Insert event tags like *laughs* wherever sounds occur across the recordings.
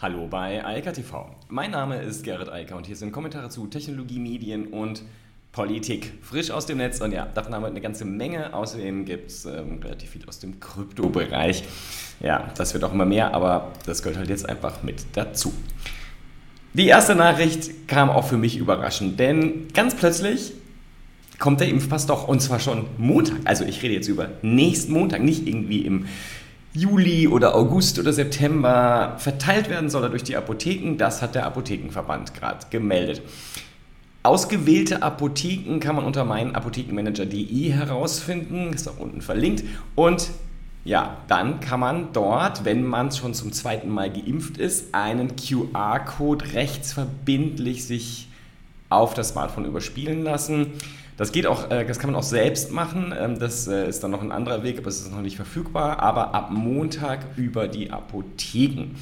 Hallo bei Eika TV. Mein Name ist Gerrit Eiker und hier sind Kommentare zu Technologie, Medien und Politik. Frisch aus dem Netz und ja, davon haben wir eine ganze Menge. Außerdem gibt es ähm, relativ viel aus dem Kryptobereich. Ja, das wird auch immer mehr, aber das gehört halt jetzt einfach mit dazu. Die erste Nachricht kam auch für mich überraschend, denn ganz plötzlich kommt der Impfpass doch und zwar schon Montag. Also ich rede jetzt über nächsten Montag, nicht irgendwie im Juli oder August oder September verteilt werden soll er durch die Apotheken. Das hat der Apothekenverband gerade gemeldet. Ausgewählte Apotheken kann man unter meinapothekenmanager.de herausfinden, ist auch unten verlinkt. Und ja, dann kann man dort, wenn man schon zum zweiten Mal geimpft ist, einen QR-Code rechtsverbindlich sich auf das Smartphone überspielen lassen. Das geht auch, äh, das kann man auch selbst machen. Ähm, das äh, ist dann noch ein anderer Weg, aber es ist noch nicht verfügbar. Aber ab Montag über die Apotheken.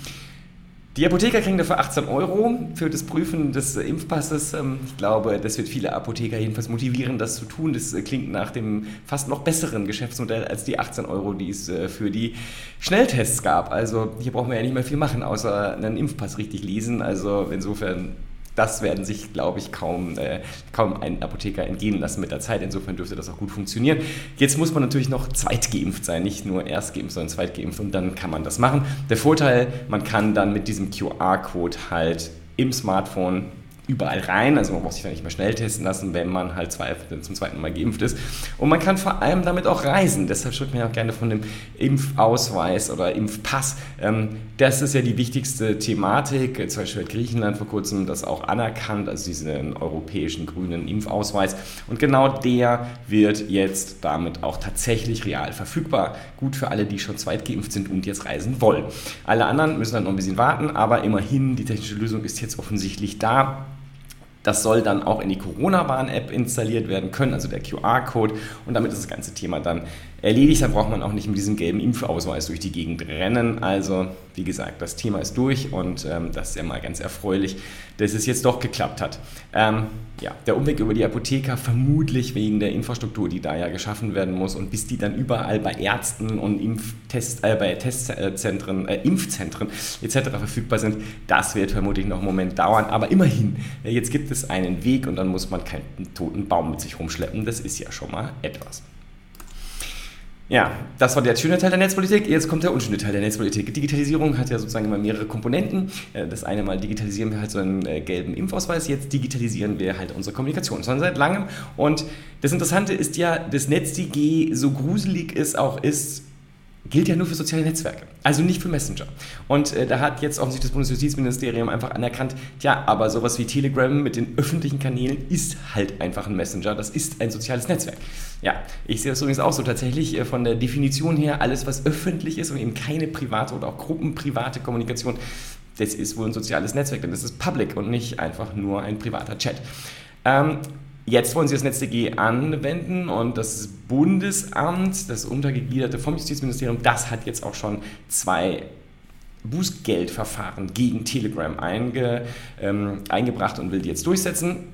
Die Apotheker kriegen dafür 18 Euro für das Prüfen des Impfpasses. Ähm, ich glaube, das wird viele Apotheker jedenfalls motivieren, das zu tun. Das äh, klingt nach dem fast noch besseren Geschäftsmodell als die 18 Euro, die es für die Schnelltests gab. Also hier brauchen wir ja nicht mehr viel machen, außer einen Impfpass richtig lesen. Also insofern das werden sich, glaube ich, kaum, äh, kaum ein Apotheker entgehen lassen mit der Zeit. Insofern dürfte das auch gut funktionieren. Jetzt muss man natürlich noch zweitgeimpft sein, nicht nur erstgeimpft, sondern zweitgeimpft und dann kann man das machen. Der Vorteil, man kann dann mit diesem QR-Code halt im Smartphone überall rein. Also man muss sich da nicht mehr schnell testen lassen, wenn man halt zwei, zum zweiten Mal geimpft ist. Und man kann vor allem damit auch reisen. Deshalb spricht man ja auch gerne von dem Impfausweis oder Impfpass. Ähm, das ist ja die wichtigste Thematik. Zum Beispiel hat Griechenland vor kurzem das auch anerkannt, also diesen europäischen grünen Impfausweis. Und genau der wird jetzt damit auch tatsächlich real verfügbar. Gut für alle, die schon zweitgeimpft sind und jetzt reisen wollen. Alle anderen müssen dann noch ein bisschen warten, aber immerhin, die technische Lösung ist jetzt offensichtlich da. Das soll dann auch in die Corona-Warn-App installiert werden können, also der QR-Code. Und damit ist das ganze Thema dann erledigt. Dann braucht man auch nicht mit diesem gelben Impfausweis durch die Gegend rennen. Also, wie gesagt, das Thema ist durch und ähm, das ist ja mal ganz erfreulich, dass es jetzt doch geklappt hat. Ähm, ja, der Umweg über die Apotheker vermutlich wegen der Infrastruktur, die da ja geschaffen werden muss und bis die dann überall bei Ärzten und Impftest, äh, bei Testzentren, äh, Impfzentren etc. verfügbar sind, das wird vermutlich noch einen Moment dauern. Aber immerhin, äh, jetzt gibt es einen Weg und dann muss man keinen toten Baum mit sich rumschleppen. Das ist ja schon mal etwas. Ja, das war der schöne Teil der Netzpolitik. Jetzt kommt der unschöne Teil der Netzpolitik. Digitalisierung hat ja sozusagen immer mehrere Komponenten. Äh, das eine Mal digitalisieren wir halt so einen äh, gelben Impfausweis, jetzt digitalisieren wir halt unsere Kommunikation. Schon seit langem. Und das Interessante ist ja, dass NetzDG so gruselig es auch ist, gilt ja nur für soziale Netzwerke, also nicht für Messenger. Und äh, da hat jetzt offensichtlich das Bundesjustizministerium einfach anerkannt, ja, aber sowas wie Telegram mit den öffentlichen Kanälen ist halt einfach ein Messenger, das ist ein soziales Netzwerk. Ja, ich sehe das übrigens auch so tatsächlich äh, von der Definition her, alles was öffentlich ist und eben keine private oder auch gruppenprivate Kommunikation, das ist wohl ein soziales Netzwerk, denn das ist public und nicht einfach nur ein privater Chat. Ähm, Jetzt wollen sie das NetzDG anwenden und das Bundesamt, das untergegliederte vom Justizministerium, das hat jetzt auch schon zwei Bußgeldverfahren gegen Telegram einge, ähm, eingebracht und will die jetzt durchsetzen.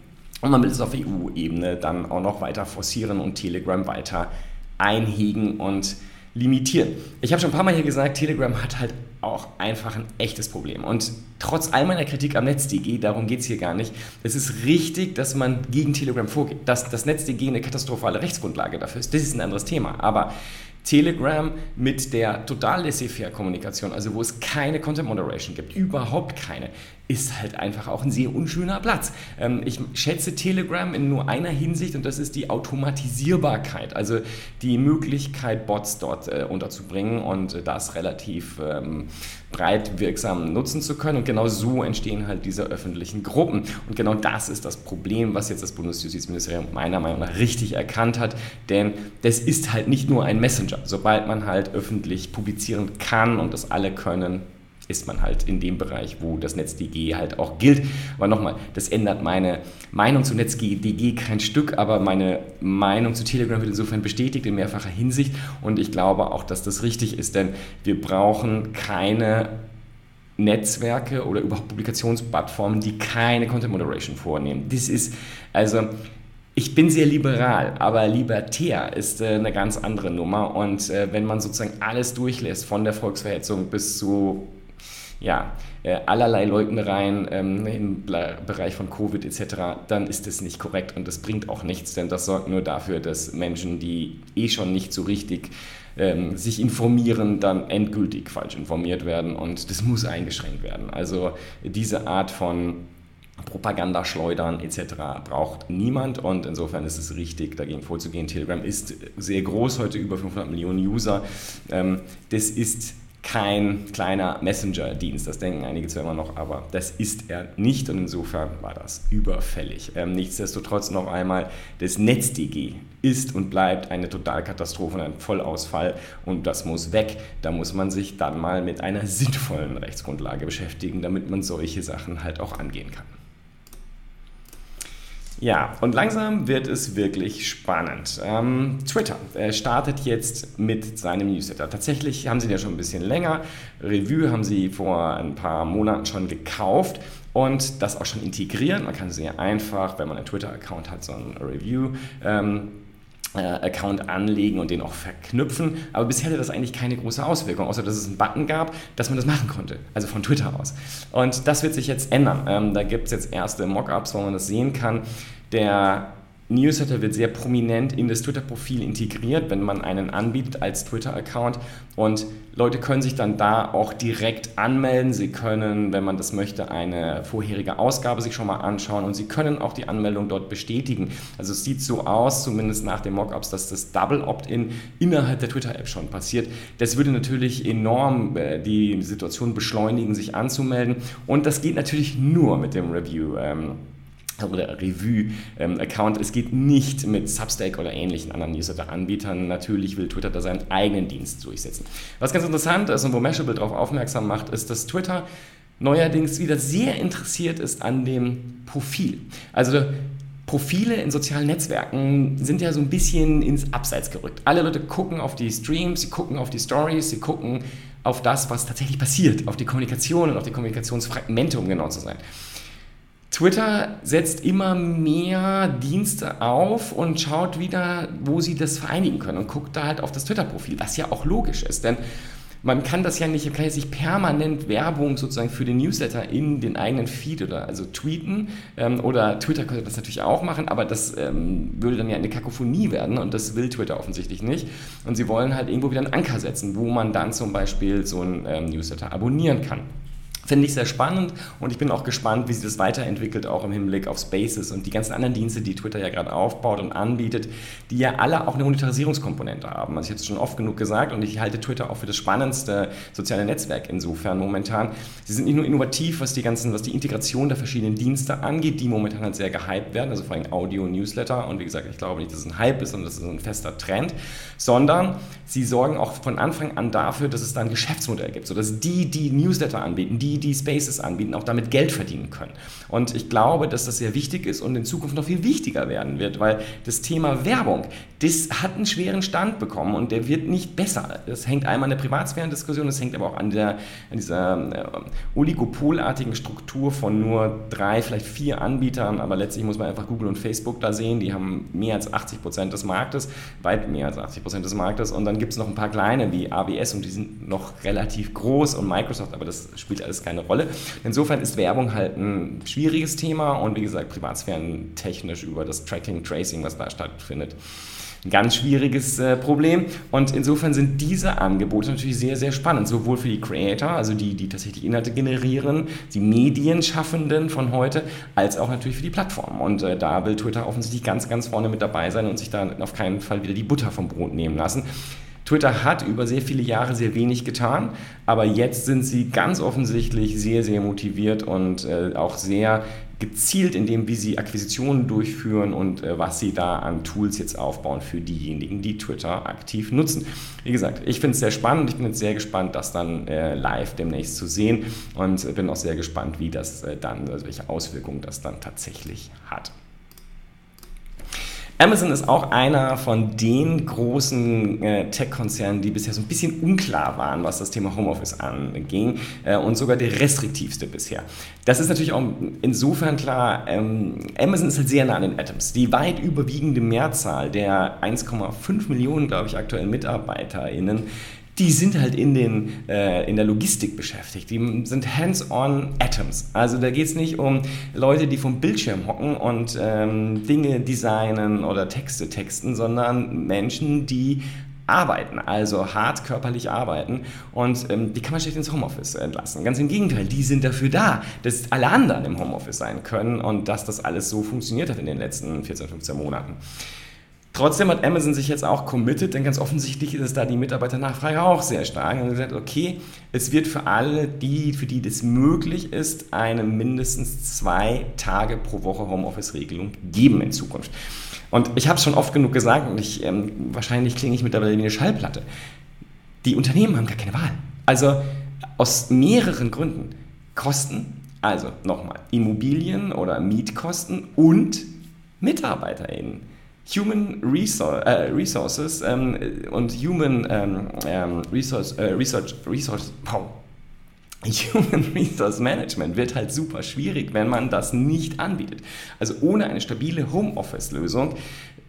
Und man will es auf EU-Ebene dann auch noch weiter forcieren und Telegram weiter einhegen und limitieren. Ich habe schon ein paar Mal hier gesagt, Telegram hat halt auch einfach ein echtes Problem. Und trotz all meiner Kritik am NetzDG, darum geht es hier gar nicht, es ist richtig, dass man gegen Telegram vorgeht. Dass das NetzDG eine katastrophale Rechtsgrundlage dafür ist, das ist ein anderes Thema. Aber Telegram mit der total laissez-faire-Kommunikation, also wo es keine Content Moderation gibt, überhaupt keine, ist halt einfach auch ein sehr unschöner Platz. Ähm, ich schätze Telegram in nur einer Hinsicht und das ist die Automatisierbarkeit, also die Möglichkeit, Bots dort äh, unterzubringen und äh, das relativ ähm, breit wirksam nutzen zu können. Und genau so entstehen halt diese öffentlichen Gruppen. Und genau das ist das Problem, was jetzt das Bundesjustizministerium meiner Meinung nach richtig erkannt hat, denn das ist halt nicht nur ein Messenger. Sobald man halt öffentlich publizieren kann und das alle können, ist man halt in dem Bereich, wo das NetzDG halt auch gilt. Aber nochmal, das ändert meine Meinung zu NetzDG kein Stück, aber meine Meinung zu Telegram wird insofern bestätigt in mehrfacher Hinsicht und ich glaube auch, dass das richtig ist, denn wir brauchen keine Netzwerke oder überhaupt Publikationsplattformen, die keine Content Moderation vornehmen. Das ist also ich bin sehr liberal, aber libertär ist äh, eine ganz andere Nummer. Und äh, wenn man sozusagen alles durchlässt, von der Volksverhetzung bis zu ja, äh, allerlei Leugnenreien ähm, im Bereich von Covid etc., dann ist das nicht korrekt und das bringt auch nichts, denn das sorgt nur dafür, dass Menschen, die eh schon nicht so richtig ähm, sich informieren, dann endgültig falsch informiert werden und das muss eingeschränkt werden. Also diese Art von Propagandaschleudern etc. braucht niemand und insofern ist es richtig, dagegen vorzugehen. Telegram ist sehr groß, heute über 500 Millionen User. Ähm, das ist kein kleiner Messenger-Dienst. Das denken einige zwar immer noch, aber das ist er nicht und insofern war das überfällig. Ähm, nichtsdestotrotz noch einmal, das NetzDG ist und bleibt eine Totalkatastrophe und ein Vollausfall und das muss weg. Da muss man sich dann mal mit einer sinnvollen Rechtsgrundlage beschäftigen, damit man solche Sachen halt auch angehen kann. Ja, und langsam wird es wirklich spannend. Ähm, Twitter startet jetzt mit seinem Newsletter. Tatsächlich haben sie ja schon ein bisschen länger. Revue haben sie vor ein paar Monaten schon gekauft und das auch schon integrieren. Man kann sehr einfach, wenn man einen Twitter-Account hat, so ein Review. Ähm, äh, Account anlegen und den auch verknüpfen. Aber bisher hatte das eigentlich keine große Auswirkung, außer dass es einen Button gab, dass man das machen konnte, also von Twitter aus. Und das wird sich jetzt ändern. Ähm, da gibt es jetzt erste Mockups, wo man das sehen kann. Der Newsletter wird sehr prominent in das Twitter-Profil integriert, wenn man einen anbietet als Twitter-Account. Und Leute können sich dann da auch direkt anmelden. Sie können, wenn man das möchte, eine vorherige Ausgabe sich schon mal anschauen und Sie können auch die Anmeldung dort bestätigen. Also es sieht so aus, zumindest nach den Mockups, dass das Double Opt-in innerhalb der Twitter-App schon passiert. Das würde natürlich enorm äh, die Situation beschleunigen, sich anzumelden. Und das geht natürlich nur mit dem Review. Oder Revue-Account. Ähm, es geht nicht mit Substack oder ähnlichen anderen Newsletter-Anbietern. Natürlich will Twitter da seinen eigenen Dienst durchsetzen. Was ganz interessant ist und wo Mashable darauf aufmerksam macht, ist, dass Twitter neuerdings wieder sehr interessiert ist an dem Profil. Also Profile in sozialen Netzwerken sind ja so ein bisschen ins Abseits gerückt. Alle Leute gucken auf die Streams, sie gucken auf die Stories, sie gucken auf das, was tatsächlich passiert, auf die Kommunikation und auf die Kommunikationsfragmente, um genau zu sein. Twitter setzt immer mehr Dienste auf und schaut wieder, wo sie das vereinigen können und guckt da halt auf das Twitter-Profil, was ja auch logisch ist, denn man kann das ja nicht, man kann jetzt nicht permanent Werbung sozusagen für den Newsletter in den eigenen Feed oder also tweeten ähm, oder Twitter könnte das natürlich auch machen, aber das ähm, würde dann ja eine Kakophonie werden und das will Twitter offensichtlich nicht und sie wollen halt irgendwo wieder einen Anker setzen, wo man dann zum Beispiel so einen ähm, Newsletter abonnieren kann. Finde ich sehr spannend und ich bin auch gespannt, wie sich das weiterentwickelt, auch im Hinblick auf Spaces und die ganzen anderen Dienste, die Twitter ja gerade aufbaut und anbietet, die ja alle auch eine Monetarisierungskomponente haben. Also ich habe es schon oft genug gesagt und ich halte Twitter auch für das spannendste soziale Netzwerk insofern momentan. Sie sind nicht nur innovativ, was die ganzen, was die Integration der verschiedenen Dienste angeht, die momentan halt sehr gehypt werden, also vor allem Audio Newsletter und wie gesagt, ich glaube nicht, dass es ein Hype ist, sondern das ist ein fester Trend, sondern sie sorgen auch von Anfang an dafür, dass es da ein Geschäftsmodell gibt, sodass die, die Newsletter anbieten, die die, die Spaces anbieten, auch damit Geld verdienen können. Und ich glaube, dass das sehr wichtig ist und in Zukunft noch viel wichtiger werden wird, weil das Thema Werbung, das hat einen schweren Stand bekommen und der wird nicht besser. Das hängt einmal an der Privatsphärendiskussion, das hängt aber auch an, der, an dieser äh, oligopolartigen Struktur von nur drei, vielleicht vier Anbietern, aber letztlich muss man einfach Google und Facebook da sehen, die haben mehr als 80 Prozent des Marktes, weit mehr als 80 Prozent des Marktes und dann gibt es noch ein paar kleine wie AWS und die sind noch relativ groß und Microsoft, aber das spielt alles keine Rolle. Insofern ist Werbung halt ein schwieriges Thema und wie gesagt, Privatsphären technisch über das Tracking, Tracing, was da stattfindet, ein ganz schwieriges äh, Problem. Und insofern sind diese Angebote natürlich sehr, sehr spannend, sowohl für die Creator, also die, die tatsächlich Inhalte generieren, die Medienschaffenden von heute, als auch natürlich für die Plattform. Und äh, da will Twitter offensichtlich ganz, ganz vorne mit dabei sein und sich da auf keinen Fall wieder die Butter vom Brot nehmen lassen. Twitter hat über sehr viele Jahre sehr wenig getan, aber jetzt sind sie ganz offensichtlich sehr, sehr motiviert und äh, auch sehr gezielt in dem, wie sie Akquisitionen durchführen und äh, was sie da an Tools jetzt aufbauen für diejenigen, die Twitter aktiv nutzen. Wie gesagt, ich finde es sehr spannend. Ich bin jetzt sehr gespannt, das dann äh, live demnächst zu sehen und bin auch sehr gespannt, wie das äh, dann, also welche Auswirkungen das dann tatsächlich hat. Amazon ist auch einer von den großen äh, Tech-Konzernen, die bisher so ein bisschen unklar waren, was das Thema Homeoffice anging äh, und sogar der restriktivste bisher. Das ist natürlich auch insofern klar, ähm, Amazon ist halt sehr nah an den Atoms. Die weit überwiegende Mehrzahl der 1,5 Millionen, glaube ich, aktuellen MitarbeiterInnen die sind halt in, den, äh, in der Logistik beschäftigt. Die sind hands-on Atoms. Also da geht es nicht um Leute, die vom Bildschirm hocken und ähm, Dinge designen oder Texte texten, sondern Menschen, die arbeiten, also hart körperlich arbeiten und ähm, die kann man schlecht ins Homeoffice entlassen. Ganz im Gegenteil, die sind dafür da, dass alle anderen im Homeoffice sein können und dass das alles so funktioniert hat in den letzten 14, 15 Monaten. Trotzdem hat Amazon sich jetzt auch committed, denn ganz offensichtlich ist es da die Mitarbeiternachfrage auch sehr stark. Und gesagt, okay, es wird für alle, die, für die das möglich ist, eine mindestens zwei Tage pro Woche Homeoffice-Regelung geben in Zukunft. Und ich habe es schon oft genug gesagt und ich, ähm, wahrscheinlich klinge ich mittlerweile wie eine Schallplatte. Die Unternehmen haben gar keine Wahl. Also aus mehreren Gründen. Kosten, also nochmal, Immobilien oder Mietkosten und MitarbeiterInnen. Human Resource, äh, Resources ähm, und Human ähm, ähm, Resource, äh, Research, Resource, wow. *laughs* Human Resource Management wird halt super schwierig, wenn man das nicht anbietet. Also ohne eine stabile Homeoffice-Lösung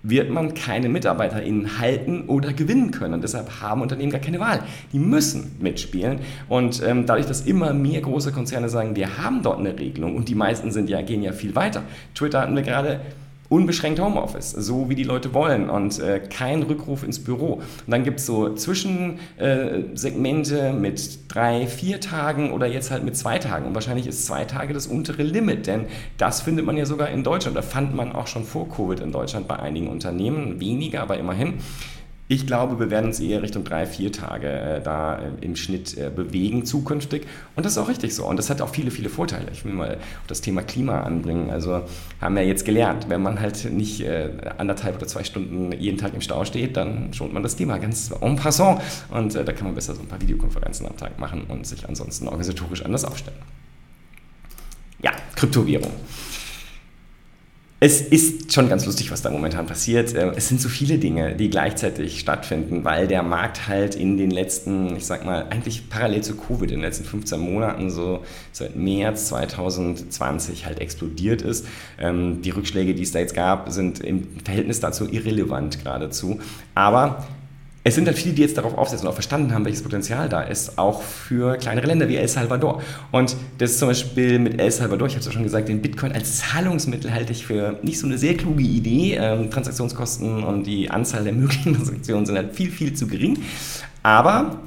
wird man keine MitarbeiterInnen halten oder gewinnen können. Und deshalb haben Unternehmen gar keine Wahl. Die müssen mitspielen. Und ähm, dadurch, dass immer mehr große Konzerne sagen, wir haben dort eine Regelung und die meisten sind ja, gehen ja viel weiter. Twitter hatten wir gerade unbeschränkt Homeoffice, so wie die Leute wollen und äh, kein Rückruf ins Büro. Und dann gibt es so Zwischensegmente äh, mit drei, vier Tagen oder jetzt halt mit zwei Tagen. Und wahrscheinlich ist zwei Tage das untere Limit, denn das findet man ja sogar in Deutschland. Da fand man auch schon vor Covid in Deutschland bei einigen Unternehmen, weniger, aber immerhin. Ich glaube, wir werden uns eher Richtung drei, vier Tage äh, da äh, im Schnitt äh, bewegen zukünftig. Und das ist auch richtig so. Und das hat auch viele, viele Vorteile. Ich will mal das Thema Klima anbringen. Also haben wir jetzt gelernt, wenn man halt nicht äh, anderthalb oder zwei Stunden jeden Tag im Stau steht, dann schont man das Thema ganz en passant. Und äh, da kann man besser so ein paar Videokonferenzen am Tag machen und sich ansonsten organisatorisch anders aufstellen. Ja, Kryptowährung es ist schon ganz lustig, was da momentan passiert. Ähm, es sind so viele Dinge, die gleichzeitig stattfinden, weil der Markt halt in den letzten, ich sag mal, eigentlich parallel zu Covid, in den letzten 15 Monaten, so seit März 2020 halt explodiert ist. Ähm, die Rückschläge, die es da jetzt gab, sind im Verhältnis dazu irrelevant geradezu. Aber es sind halt viele, die jetzt darauf aufsetzen und auch verstanden haben, welches Potenzial da ist, auch für kleinere Länder wie El Salvador. Und das ist zum Beispiel mit El Salvador, ich habe es ja schon gesagt, den Bitcoin als Zahlungsmittel halte ich für nicht so eine sehr kluge Idee. Ähm, Transaktionskosten und die Anzahl der möglichen *laughs* Transaktionen sind halt viel, viel zu gering. Aber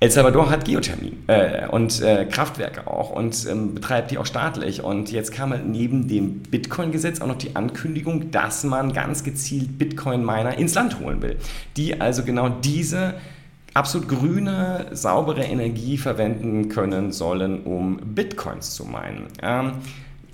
El Salvador hat Geothermie äh, und äh, Kraftwerke auch und ähm, betreibt die auch staatlich. Und jetzt kam halt neben dem Bitcoin-Gesetz auch noch die Ankündigung, dass man ganz gezielt Bitcoin-Miner ins Land holen will, die also genau diese absolut grüne, saubere Energie verwenden können sollen, um Bitcoins zu meinen. Ähm,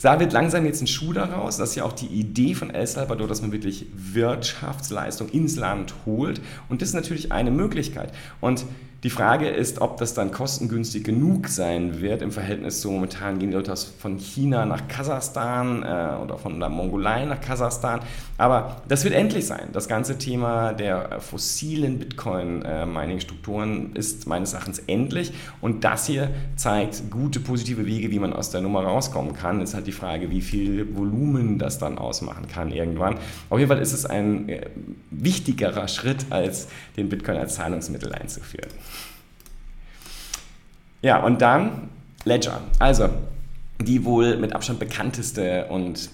da wird langsam jetzt ein Schuh daraus. Das ist ja auch die Idee von El Salvador, dass man wirklich Wirtschaftsleistung ins Land holt. Und das ist natürlich eine Möglichkeit. Und die Frage ist, ob das dann kostengünstig genug sein wird im Verhältnis zu momentan gehen die Leute von China nach Kasachstan äh, oder von der Mongolei nach Kasachstan. Aber das wird endlich sein. Das ganze Thema der fossilen Bitcoin-Mining-Strukturen ist meines Erachtens endlich. Und das hier zeigt gute positive Wege, wie man aus der Nummer rauskommen kann. Ist halt die Frage, wie viel Volumen das dann ausmachen kann irgendwann. Auf jeden Fall ist es ein äh, wichtigerer Schritt, als den Bitcoin als Zahlungsmittel einzuführen. Ja, und dann Ledger. Also die wohl mit Abstand bekannteste und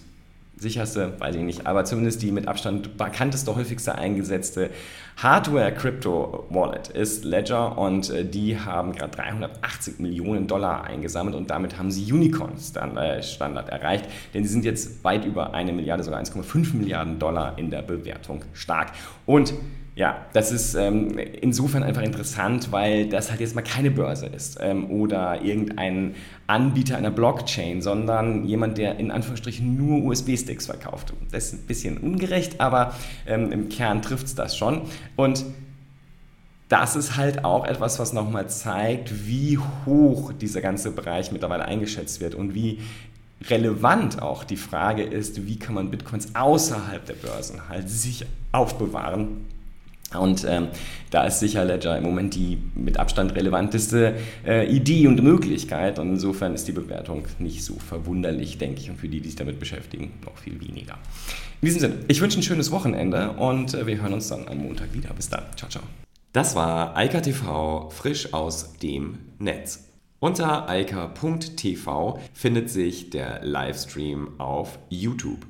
sicherste, weiß ich nicht, aber zumindest die mit Abstand bekannteste, häufigste eingesetzte Hardware-Crypto-Wallet ist Ledger und äh, die haben gerade 380 Millionen Dollar eingesammelt und damit haben sie Unicorn-Standard erreicht, denn sie sind jetzt weit über eine Milliarde, sogar 1,5 Milliarden Dollar in der Bewertung stark. Und ja, das ist ähm, insofern einfach interessant, weil das halt jetzt mal keine Börse ist ähm, oder irgendein Anbieter einer Blockchain, sondern jemand, der in Anführungsstrichen nur USB-Sticks verkauft. Das ist ein bisschen ungerecht, aber ähm, im Kern trifft es das schon. Und das ist halt auch etwas, was nochmal zeigt, wie hoch dieser ganze Bereich mittlerweile eingeschätzt wird und wie relevant auch die Frage ist, wie kann man Bitcoins außerhalb der Börsen halt sich aufbewahren und ähm, da ist sicher Ledger im Moment die mit Abstand relevanteste äh, Idee und Möglichkeit. Und insofern ist die Bewertung nicht so verwunderlich, denke ich. Und für die, die sich damit beschäftigen, noch viel weniger. In diesem Sinne, ich wünsche ein schönes Wochenende und äh, wir hören uns dann am Montag wieder. Bis dann. Ciao, ciao. Das war Eika TV frisch aus dem Netz. Unter eika.tv findet sich der Livestream auf YouTube.